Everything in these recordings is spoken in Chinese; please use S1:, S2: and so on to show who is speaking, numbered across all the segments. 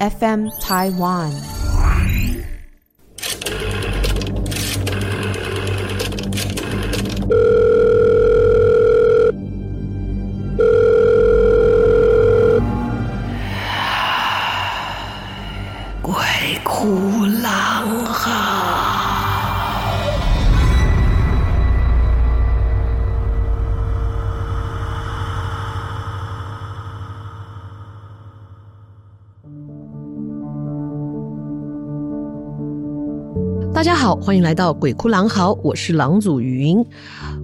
S1: FM Taiwan。
S2: 大家好，欢迎来到鬼哭狼嚎，我是狼祖云。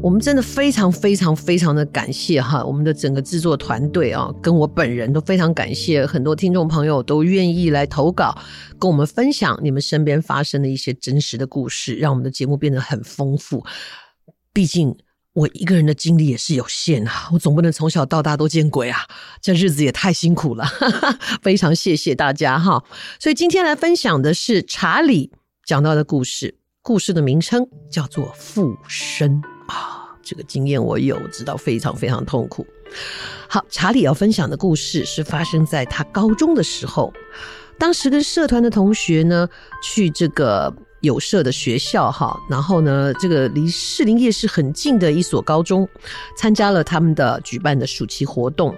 S2: 我们真的非常非常非常的感谢哈，我们的整个制作团队啊，跟我本人都非常感谢，很多听众朋友都愿意来投稿，跟我们分享你们身边发生的一些真实的故事，让我们的节目变得很丰富。毕竟我一个人的精力也是有限啊，我总不能从小到大都见鬼啊，这日子也太辛苦了。非常谢谢大家哈，所以今天来分享的是查理讲到的故事，故事的名称叫做附身啊，这个经验我有，知道非常非常痛苦。好，查理要分享的故事是发生在他高中的时候，当时跟社团的同学呢去这个有社的学校哈，然后呢这个离士林夜市很近的一所高中，参加了他们的举办的暑期活动。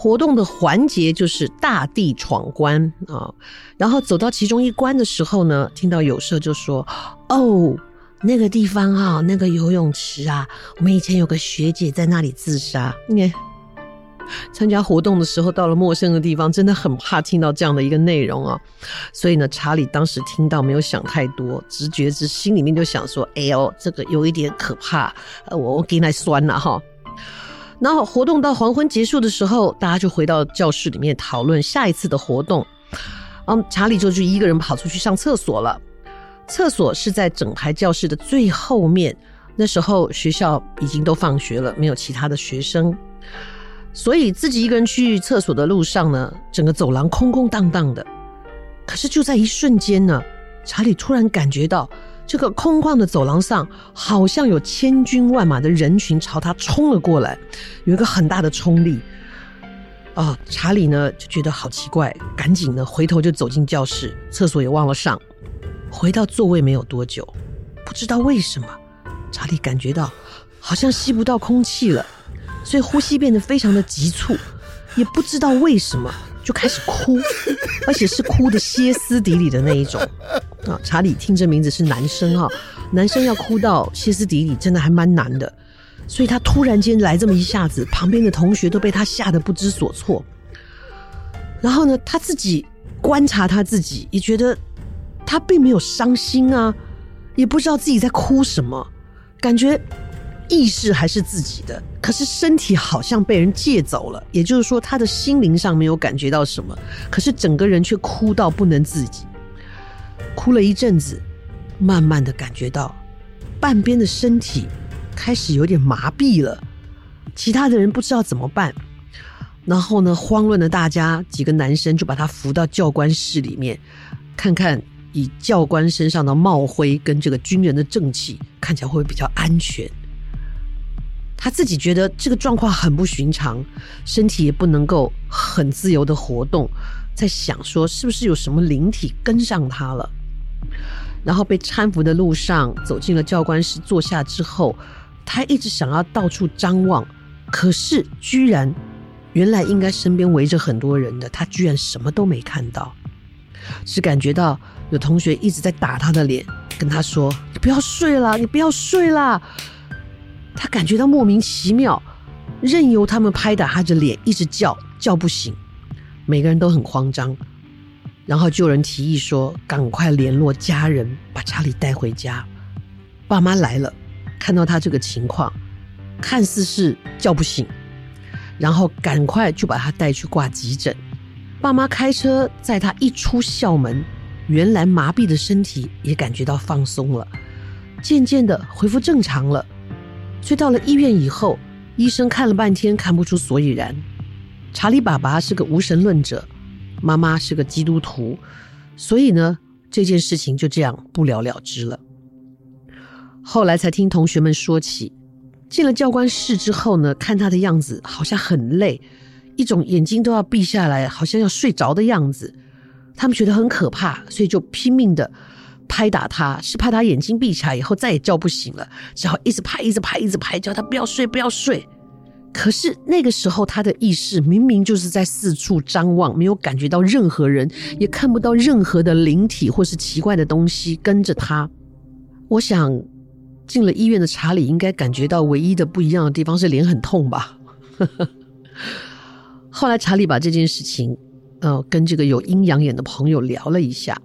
S2: 活动的环节就是大地闯关啊，然后走到其中一关的时候呢，听到有社就说：“哦，那个地方啊，那个游泳池啊，我们以前有个学姐在那里自杀。”你参加活动的时候到了陌生的地方，真的很怕听到这样的一个内容啊。所以呢，查理当时听到没有想太多，直觉之心里面就想说：“哎呦，这个有一点可怕，我我给你来酸了哈。”然后活动到黄昏结束的时候，大家就回到教室里面讨论下一次的活动。嗯，查理就就一个人跑出去上厕所了。厕所是在整排教室的最后面。那时候学校已经都放学了，没有其他的学生，所以自己一个人去厕所的路上呢，整个走廊空空荡荡的。可是就在一瞬间呢，查理突然感觉到。这个空旷的走廊上，好像有千军万马的人群朝他冲了过来，有一个很大的冲力。哦，查理呢就觉得好奇怪，赶紧呢回头就走进教室，厕所也忘了上。回到座位没有多久，不知道为什么，查理感觉到好像吸不到空气了，所以呼吸变得非常的急促，也不知道为什么。就开始哭，而且是哭的歇斯底里的那一种啊！查理听这名字是男生哈，男生要哭到歇斯底里，真的还蛮难的。所以他突然间来这么一下子，旁边的同学都被他吓得不知所措。然后呢，他自己观察他自己，也觉得他并没有伤心啊，也不知道自己在哭什么，感觉。意识还是自己的，可是身体好像被人借走了。也就是说，他的心灵上没有感觉到什么，可是整个人却哭到不能自己。哭了一阵子，慢慢的感觉到半边的身体开始有点麻痹了。其他的人不知道怎么办，然后呢，慌乱的大家几个男生就把他扶到教官室里面，看看以教官身上的帽徽跟这个军人的正气，看起来会不会比较安全。他自己觉得这个状况很不寻常，身体也不能够很自由的活动，在想说是不是有什么灵体跟上他了。然后被搀扶的路上，走进了教官室坐下之后，他一直想要到处张望，可是居然原来应该身边围着很多人的，他居然什么都没看到，只感觉到有同学一直在打他的脸，跟他说：“你不要睡了，你不要睡了。”他感觉到莫名其妙，任由他们拍打他的脸，一直叫叫不醒，每个人都很慌张。然后就有人提议说：“赶快联络家人，把查理带回家。”爸妈来了，看到他这个情况，看似是叫不醒，然后赶快就把他带去挂急诊。爸妈开车载他一出校门，原来麻痹的身体也感觉到放松了，渐渐的恢复正常了。所以到了医院以后，医生看了半天看不出所以然。查理爸爸是个无神论者，妈妈是个基督徒，所以呢，这件事情就这样不了了之了。后来才听同学们说起，进了教官室之后呢，看他的样子好像很累，一种眼睛都要闭下来，好像要睡着的样子。他们觉得很可怕，所以就拼命的拍打他，是怕他眼睛闭起来以后再也叫不醒了，只好一直拍，一直拍，一直拍，叫他不要睡，不要睡。可是那个时候，他的意识明明就是在四处张望，没有感觉到任何人，也看不到任何的灵体或是奇怪的东西跟着他。我想，进了医院的查理应该感觉到唯一的不一样的地方是脸很痛吧。后来查理把这件事情，呃，跟这个有阴阳眼的朋友聊了一下，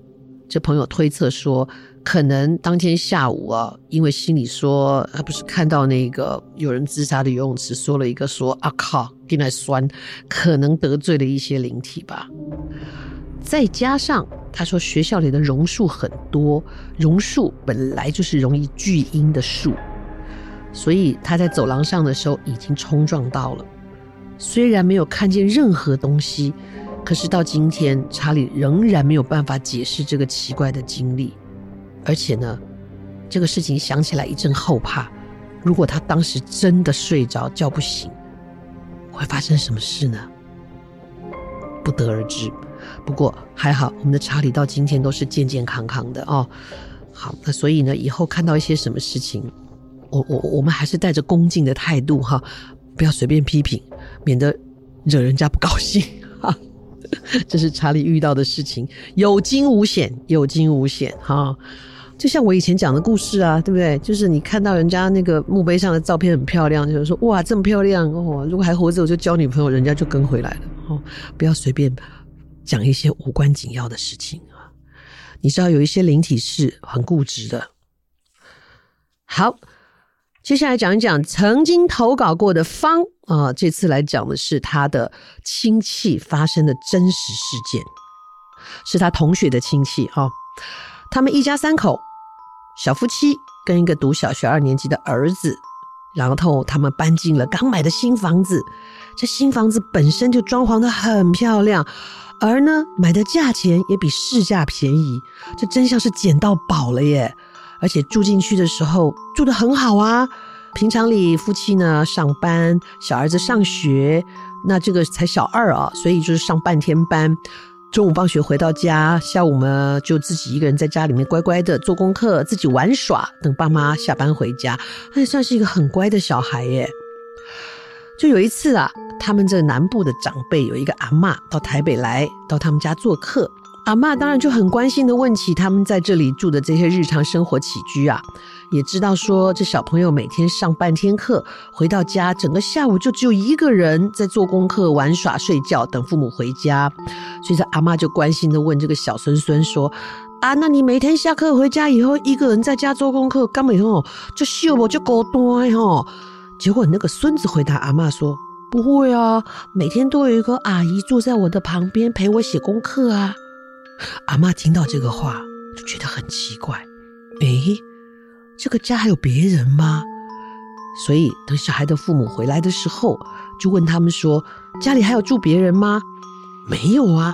S2: 这朋友推测说。可能当天下午啊，因为心里说，他不是看到那个有人自杀的游泳池，说了一个说啊靠，进来酸，可能得罪了一些灵体吧。再加上他说学校里的榕树很多，榕树本来就是容易聚阴的树，所以他在走廊上的时候已经冲撞到了。虽然没有看见任何东西，可是到今天查理仍然没有办法解释这个奇怪的经历。而且呢，这个事情想起来一阵后怕。如果他当时真的睡着叫不醒，会发生什么事呢？不得而知。不过还好，我们的查理到今天都是健健康康的哦。好，那所以呢，以后看到一些什么事情，我我我们还是带着恭敬的态度哈，不要随便批评，免得惹人家不高兴。这是查理遇到的事情，有惊无险，有惊无险哈。就像我以前讲的故事啊，对不对？就是你看到人家那个墓碑上的照片很漂亮，就是说哇，这么漂亮哦！如果还活着，我就交女朋友，人家就跟回来了哦。不要随便讲一些无关紧要的事情啊！你知道有一些灵体是很固执的。好，接下来讲一讲曾经投稿过的方啊，这次来讲的是他的亲戚发生的真实事件，是他同学的亲戚哈，他们一家三口。小夫妻跟一个读小学二年级的儿子，然后他们搬进了刚买的新房子。这新房子本身就装潢得很漂亮，而呢买的价钱也比市价便宜，这真像是捡到宝了耶！而且住进去的时候住的很好啊。平常里夫妻呢上班，小儿子上学，那这个才小二啊，所以就是上半天班。中午放学回到家，下午呢就自己一个人在家里面乖乖的做功课，自己玩耍，等爸妈下班回家，那算是一个很乖的小孩耶。就有一次啊，他们这南部的长辈有一个阿嬷到台北来，到他们家做客。阿嬷当然就很关心的问起他们在这里住的这些日常生活起居啊，也知道说这小朋友每天上半天课，回到家整个下午就只有一个人在做功课、玩耍、睡觉，等父母回家。所以这阿嬷就关心的问这个小孙孙说：“啊，那你每天下课回家以后，一个人在家做功课，干嘛哦？就秀我就孤单哦。”结果那个孙子回答阿嬷说：“不会啊，每天都有一个阿姨坐在我的旁边陪我写功课啊。”阿妈听到这个话，就觉得很奇怪。诶，这个家还有别人吗？所以等小孩的父母回来的时候，就问他们说：“家里还有住别人吗？”“没有啊。”“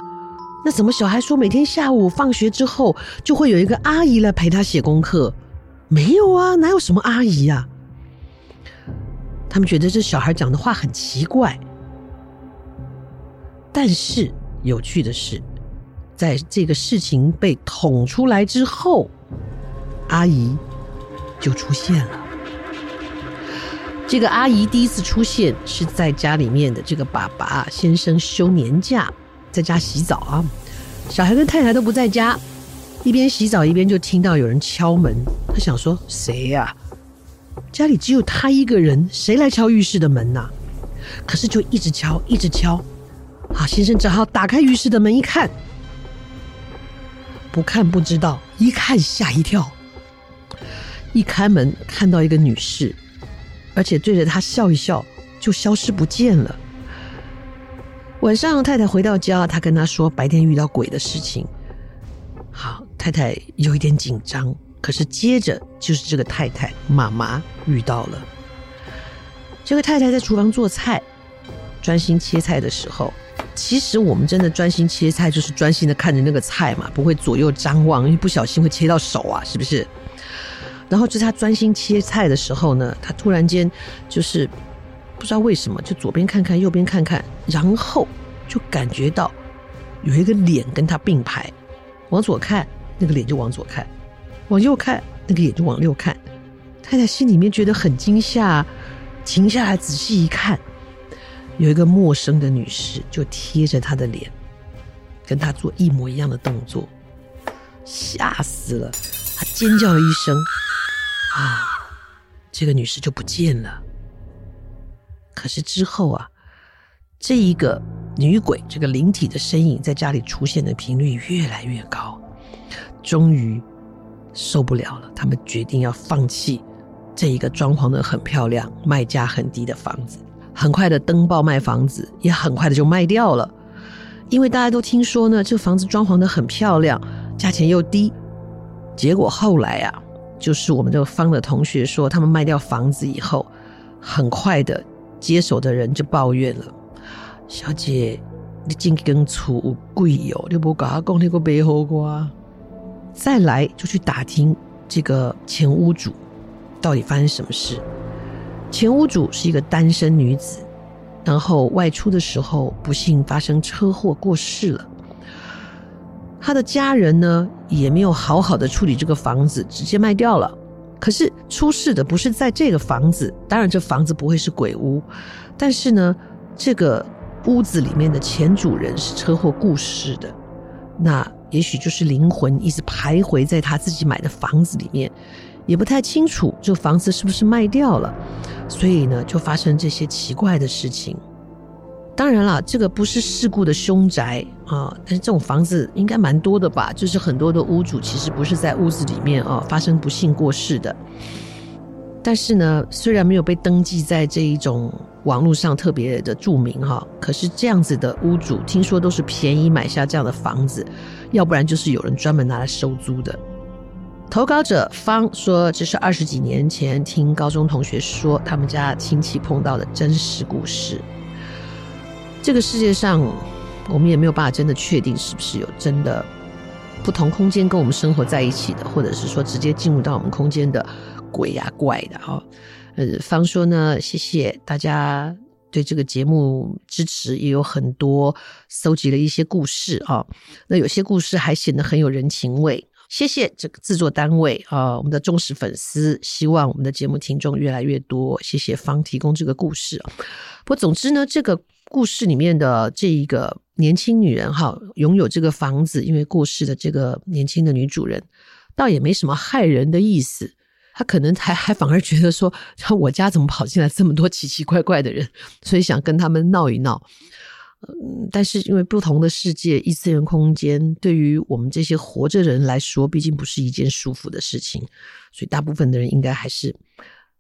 S2: 那怎么小孩说每天下午放学之后，就会有一个阿姨来陪他写功课？”“没有啊，哪有什么阿姨呀？”他们觉得这小孩讲的话很奇怪。但是有趣的是。在这个事情被捅出来之后，阿姨就出现了。这个阿姨第一次出现是在家里面的这个爸爸先生休年假，在家洗澡啊，小孩跟太太都不在家，一边洗澡一边就听到有人敲门。他想说谁呀？家里只有他一个人，谁来敲浴室的门呐？可是就一直敲，一直敲。啊，先生只好打开浴室的门一看。不看不知道，一看吓一跳。一开门看到一个女士，而且对着她笑一笑，就消失不见了。晚上太太回到家，她跟她说白天遇到鬼的事情。好，太太有一点紧张，可是接着就是这个太太妈妈遇到了。这个太太在厨房做菜，专心切菜的时候。其实我们真的专心切菜，就是专心的看着那个菜嘛，不会左右张望，因为不小心会切到手啊，是不是？然后就是他专心切菜的时候呢，他突然间就是不知道为什么，就左边看看，右边看看，然后就感觉到有一个脸跟他并排，往左看那个脸就往左看，往右看那个脸就往右看。太太心里面觉得很惊吓，停下来仔细一看，有一个陌生的女士就贴着他的脸，跟他做一模一样的动作，吓死了，他尖叫了一声，啊，这个女士就不见了。可是之后啊，这一个女鬼这个灵体的身影在家里出现的频率越来越高，终于受不了了，他们决定要放弃这一个装潢的很漂亮、卖价很低的房子。很快的登报卖房子，也很快的就卖掉了，因为大家都听说呢，这个房子装潢的很漂亮，价钱又低。结果后来啊，就是我们这个方的同学说，他们卖掉房子以后，很快的。接手的人就抱怨了：“小姐，你进跟厝贵哦，你不搞他讲那个背后瓜。”再来就去打听这个前屋主到底发生什么事。前屋主是一个单身女子，然后外出的时候不幸发生车祸过世了。她的家人呢也没有好好的处理这个房子，直接卖掉了。可是出事的不是在这个房子，当然这房子不会是鬼屋，但是呢，这个屋子里面的前主人是车祸过世的，那也许就是灵魂一直徘徊在他自己买的房子里面，也不太清楚这个房子是不是卖掉了，所以呢，就发生这些奇怪的事情。当然了，这个不是事故的凶宅啊，但是这种房子应该蛮多的吧？就是很多的屋主其实不是在屋子里面啊发生不幸过世的。但是呢，虽然没有被登记在这一种网络上特别的著名哈，可是这样子的屋主听说都是便宜买下这样的房子，要不然就是有人专门拿来收租的。投稿者方说，这是二十几年前听高中同学说他们家亲戚碰到的真实故事。这个世界上，我们也没有办法真的确定是不是有真的不同空间跟我们生活在一起的，或者是说直接进入到我们空间的鬼呀、啊、怪的啊。呃，方说呢，谢谢大家对这个节目支持，也有很多搜集了一些故事啊。那有些故事还显得很有人情味。谢谢这个制作单位啊，我们的忠实粉丝，希望我们的节目听众越来越多。谢谢方提供这个故事。不过总之呢，这个故事里面的这一个年轻女人哈，拥有这个房子，因为过世的这个年轻的女主人，倒也没什么害人的意思。她可能还还反而觉得说，我家怎么跑进来这么多奇奇怪怪的人，所以想跟他们闹一闹。嗯，但是因为不同的世界，异次元空间对于我们这些活着人来说，毕竟不是一件舒服的事情，所以大部分的人应该还是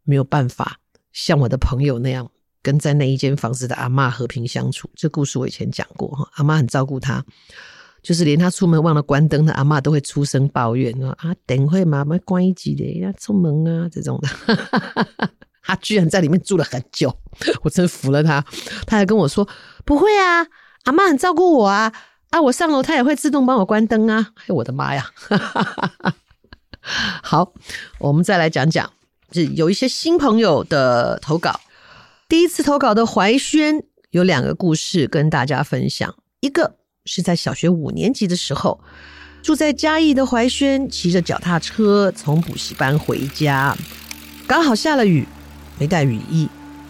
S2: 没有办法像我的朋友那样，跟在那一间房子的阿嬷和平相处。这故事我以前讲过哈，阿嬷很照顾他，就是连他出门忘了关灯的阿嬷都会出声抱怨啊，等会妈妈关一机的要出门啊这种的。他居然在里面住了很久，我真服了他。他还跟我说：“不会啊，阿嬷很照顾我啊，啊，我上楼她也会自动帮我关灯啊。”哎，我的妈呀！好，我们再来讲讲，就有一些新朋友的投稿。第一次投稿的怀轩有两个故事跟大家分享。一个是在小学五年级的时候，住在嘉义的怀轩骑着脚踏车从补习班回家，刚好下了雨。没带雨衣，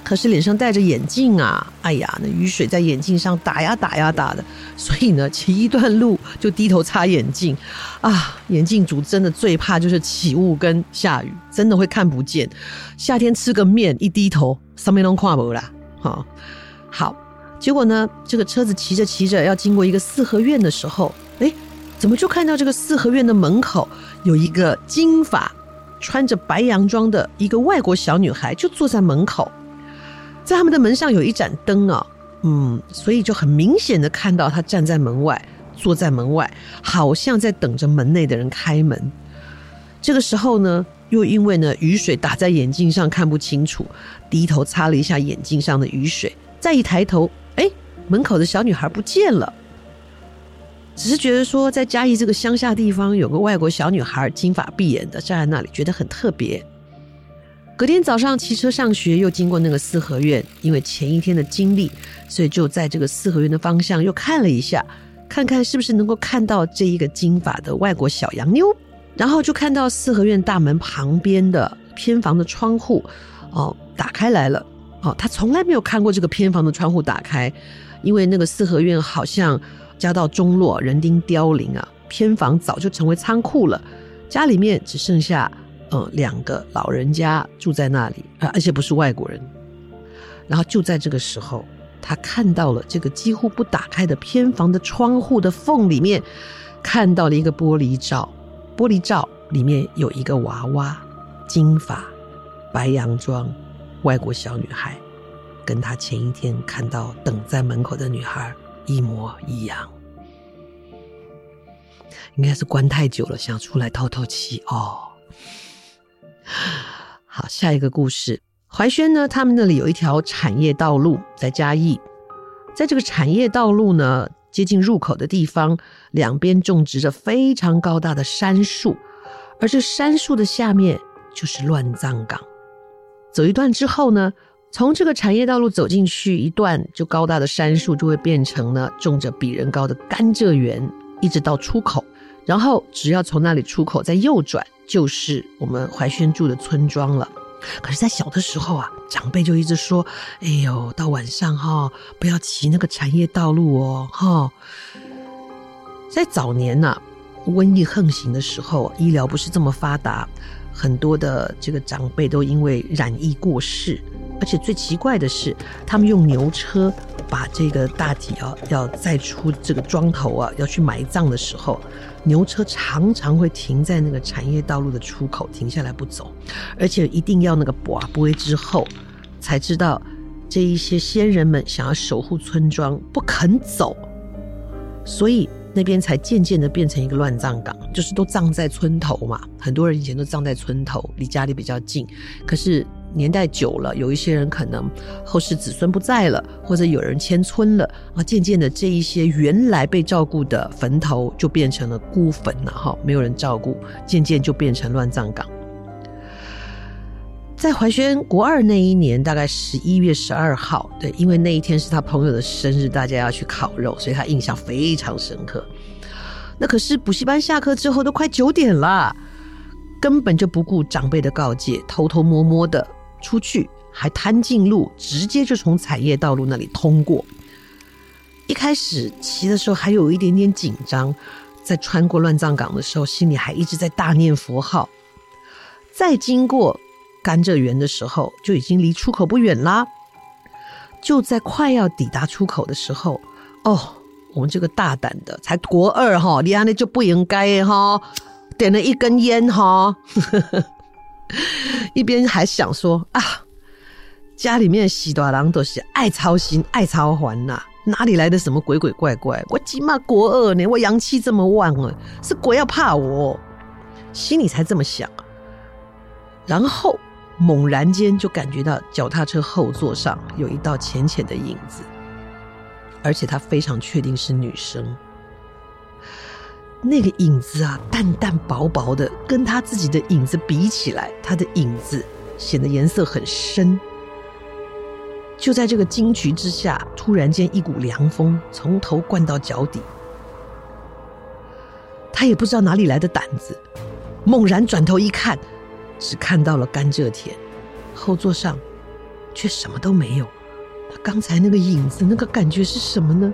S2: 可是脸上戴着眼镜啊！哎呀，那雨水在眼镜上打呀打呀打的，所以呢，骑一段路就低头擦眼镜啊！眼镜族真的最怕就是起雾跟下雨，真的会看不见。夏天吃个面一低头，上面都跨不啦！哈，好，结果呢，这个车子骑着骑着要经过一个四合院的时候，哎，怎么就看到这个四合院的门口有一个金发？穿着白洋装的一个外国小女孩就坐在门口，在他们的门上有一盏灯啊，嗯，所以就很明显的看到他站在门外，坐在门外，好像在等着门内的人开门。这个时候呢，又因为呢雨水打在眼镜上看不清楚，低头擦了一下眼镜上的雨水，再一抬头，哎，门口的小女孩不见了。只是觉得说，在嘉义这个乡下地方，有个外国小女孩，金发碧眼的站在那里，觉得很特别。隔天早上骑车上学，又经过那个四合院，因为前一天的经历，所以就在这个四合院的方向又看了一下，看看是不是能够看到这一个金发的外国小洋妞。然后就看到四合院大门旁边的偏房的窗户，哦，打开来了。哦，他从来没有看过这个偏房的窗户打开，因为那个四合院好像家道中落，人丁凋零啊，偏房早就成为仓库了。家里面只剩下呃两个老人家住在那里，而且不是外国人。然后就在这个时候，他看到了这个几乎不打开的偏房的窗户的缝里面，看到了一个玻璃罩。玻璃罩里面有一个娃娃，金发、白洋装，外国小女孩，跟她前一天看到等在门口的女孩一模一样。应该是关太久了，想出来透透气哦。好，下一个故事，怀轩呢，他们那里有一条产业道路在嘉义，在这个产业道路呢。接近入口的地方，两边种植着非常高大的杉树，而这杉树的下面就是乱葬岗。走一段之后呢，从这个产业道路走进去一段，就高大的杉树就会变成呢种着比人高的甘蔗园，一直到出口。然后只要从那里出口再右转，就是我们怀轩住的村庄了。可是，在小的时候啊，长辈就一直说：“哎呦，到晚上哈、哦，不要骑那个产业道路哦，哈、”在早年呐、啊，瘟疫横行的时候，医疗不是这么发达，很多的这个长辈都因为染疫过世。而且最奇怪的是，他们用牛车把这个大体啊，要载出这个庄头啊，要去埋葬的时候，牛车常常会停在那个产业道路的出口，停下来不走，而且一定要那个跋杯之后，才知道这一些先人们想要守护村庄，不肯走，所以那边才渐渐的变成一个乱葬岗，就是都葬在村头嘛，很多人以前都葬在村头，离家里比较近，可是。年代久了，有一些人可能后世子孙不在了，或者有人迁村了啊，渐渐的这一些原来被照顾的坟头就变成了孤坟了哈，没有人照顾，渐渐就变成乱葬岗。在怀轩国二那一年，大概十一月十二号，对，因为那一天是他朋友的生日，大家要去烤肉，所以他印象非常深刻。那可是补习班下课之后都快九点了，根本就不顾长辈的告诫，偷偷摸摸的。出去还贪近路，直接就从产业道路那里通过。一开始骑的时候还有一点点紧张，在穿过乱葬岗的时候，心里还一直在大念佛号。再经过甘蔗园的时候，就已经离出口不远啦。就在快要抵达出口的时候，哦，我们这个大胆的才国二哈，你安尼就不应该哈，点了一根烟哈。一边还想说啊，家里面的喜多郎都是爱操心、爱操烦呐，哪里来的什么鬼鬼怪怪？我起码国二呢，我阳气这么旺啊，是鬼要怕我？心里才这么想。然后猛然间就感觉到脚踏车后座上有一道浅浅的影子，而且他非常确定是女生。那个影子啊，淡淡薄薄的，跟他自己的影子比起来，他的影子显得颜色很深。就在这个惊惧之下，突然间一股凉风从头灌到脚底，他也不知道哪里来的胆子，猛然转头一看，只看到了甘蔗田，后座上却什么都没有。他刚才那个影子，那个感觉是什么呢？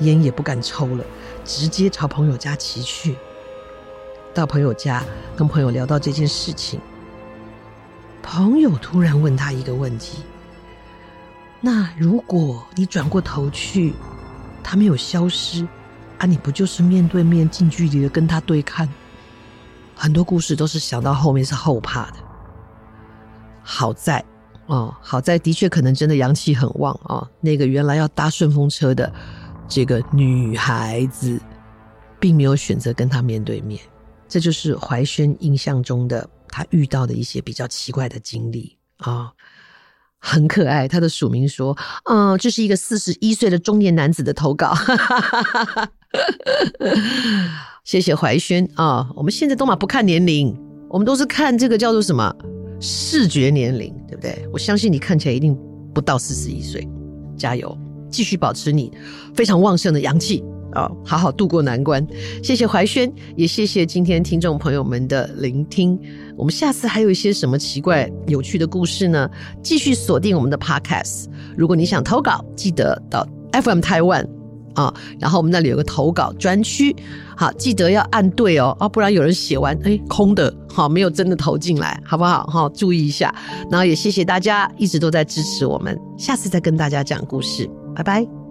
S2: 烟也不敢抽了。直接朝朋友家骑去，到朋友家跟朋友聊到这件事情，朋友突然问他一个问题：那如果你转过头去，他没有消失，啊，你不就是面对面近距离的跟他对看？很多故事都是想到后面是后怕的。好在哦，好在的确可能真的阳气很旺啊，哦，那个原来要搭顺风车的。这个女孩子并没有选择跟他面对面，这就是怀轩印象中的他遇到的一些比较奇怪的经历啊、很可爱。他的署名说：“嗯、这是一个四十一岁的中年男子的投稿。”谢谢怀轩啊、我们现在都嘛不看年龄，我们都是看这个叫做什么视觉年龄，对不对？我相信你看起来一定不到四十一岁，加油！继续保持你非常旺盛的阳气啊，好好度过难关。谢谢怀轩，也谢谢今天听众朋友们的聆听。我们下次还有一些什么奇怪有趣的故事呢？继续锁定我们的 Podcast。如果你想投稿，记得到 FM 台湾啊，然后我们那里有个投稿专区，好，记得要按对哦，啊，不然有人写完，哎，空的，好，没有真的投进来，好不好？好，注意一下。然后也谢谢大家一直都在支持我们，下次再跟大家讲故事，拜拜。